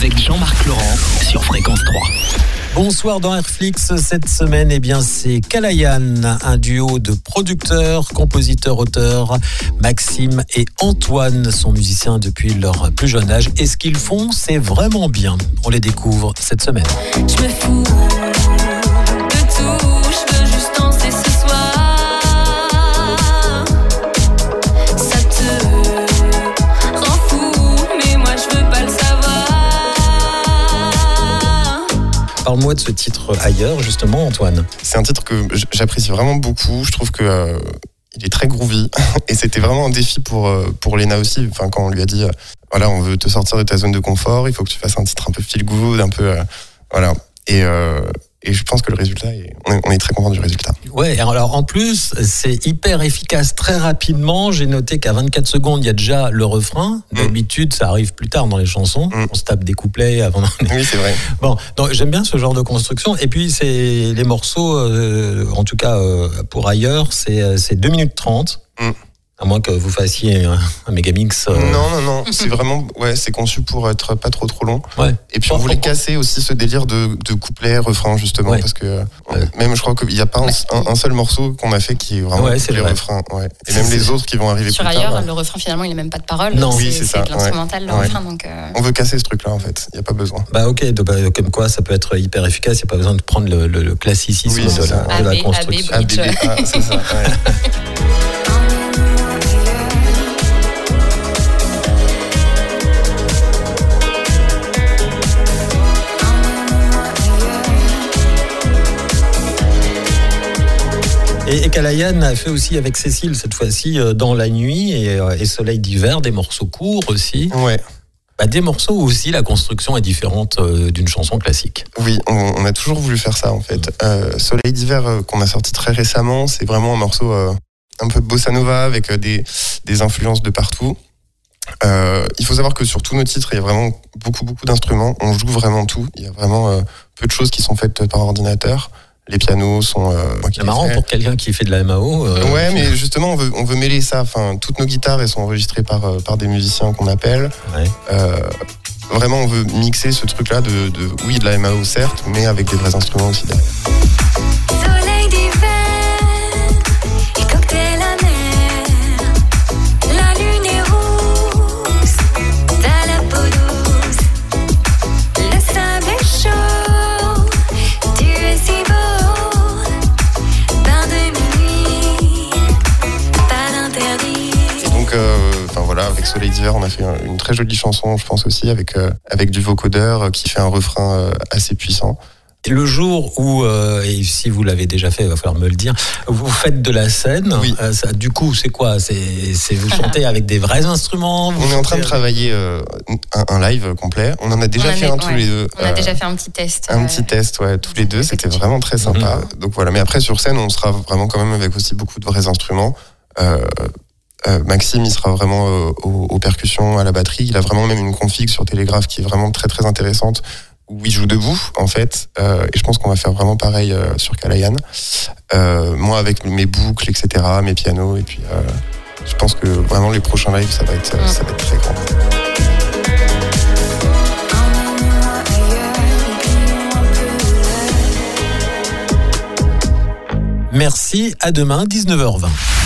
avec Jean-Marc Laurent sur Fréquence 3. Bonsoir dans Airflix. Cette semaine, eh bien, c'est Kalayan, un duo de producteurs, compositeurs, auteurs. Maxime et Antoine sont musiciens depuis leur plus jeune âge. Et ce qu'ils font, c'est vraiment bien. On les découvre cette semaine. Je me fous Parle-moi de ce titre ailleurs, justement, Antoine. C'est un titre que j'apprécie vraiment beaucoup. Je trouve que euh, il est très groovy et c'était vraiment un défi pour euh, pour Lena aussi. Quand on lui a dit, euh, voilà, on veut te sortir de ta zone de confort, il faut que tu fasses un titre un peu feel good, un peu, voilà. Et je pense que le résultat, est, on est très content du résultat. Ouais, alors en plus, c'est hyper efficace très rapidement. J'ai noté qu'à 24 secondes, il y a déjà le refrain. D'habitude, ça arrive plus tard dans les chansons. Mm. On se tape des couplets avant. Oui, c'est vrai. Bon, donc j'aime bien ce genre de construction. Et puis, c'est les morceaux, euh, en tout cas euh, pour ailleurs, c'est euh, c'est 2 minutes 30. Mm. À moins que vous fassiez un, un mégamix. euh, Non, non, non. C'est vraiment, ouais, c'est conçu pour être pas trop trop long. Ouais. Et puis on voulait casser aussi ce délire de, de couplet, refrain justement, Ouais. parce que euh, Ouais. même je crois qu'il n'y a pas un, un- un seul morceau qu'on a fait qui est vraiment Ouais, c'est vrai. refrain. Ouais. Et même les autres qui vont arriver Sur plus ailleurs, tard. le refrain finalement, il n'a même pas de parole. Non. Oui, c'est ça, de l'instrumental, le ouais. refrain. Donc, euh, On veut casser ce truc-là en fait. Il n'y a pas besoin. Bah ok, bah, comme quoi ça peut être hyper efficace, il n'y a pas besoin de prendre le, le- le classicisme Oui, de, la, de la construction. AB. Et, et Kalayan a fait aussi avec Cécile cette fois-ci euh, dans la nuit et, euh, et Soleil d'hiver, des morceaux courts aussi. Ouais. Bah, des morceaux où aussi la construction est différente euh, d'une chanson classique. Oui, on, on a toujours voulu faire ça en fait. Soleil d'hiver qu'on a sorti très récemment, c'est vraiment un morceau un peu bossa nova avec des, des influences de partout. Euh, il faut savoir que sur tous nos titres, il y a vraiment beaucoup beaucoup d'instruments. On joue vraiment tout. Il y a vraiment euh, peu de choses qui sont faites par ordinateur. Les pianos sont. euh, C'est marrant pour quelqu'un qui fait de la MAO. euh, Ouais, mais justement, on veut, on veut mêler ça. Enfin, toutes nos guitares, elles sont enregistrées par, euh, par des musiciens qu'on appelle. Ouais. Euh, vraiment, on veut mixer ce truc-là de, de, oui, de la MAO certes, mais avec des vrais instruments aussi derrière. Enfin voilà, avec Soleil d'hiver, on a fait un- une très jolie chanson, je pense aussi, avec, euh, avec du vocodeur euh, qui fait un refrain euh, assez puissant. Et Le jour où, euh, et si vous l'avez déjà fait, il va falloir me le dire, vous faites de la scène. Oui. euh, ça, du coup, c'est quoi? C'est vous chantez avec des vrais instruments vous On est en train de travailler euh, un, un live complet. On en a déjà on fait avait- un tous ouais. les deux. on a euh, déjà fait un petit test. Un euh, petit test, ouais, tous les deux, c'était vraiment très sympa. Mhm. Donc voilà, mais après sur scène, on sera vraiment quand même avec aussi beaucoup de vrais instruments. Euh, Maxime, il sera vraiment euh, aux, percussions, à la batterie. Il a vraiment même une config sur Télégraphe qui est vraiment très très intéressante, où il joue debout en fait. Euh, et je pense qu'on va faire vraiment pareil sur Kalayan. Moi avec mes boucles, etc., mes pianos, et puis je pense que vraiment les prochains lives, ça va être, ça va être très grand. Merci, à demain, 19h20.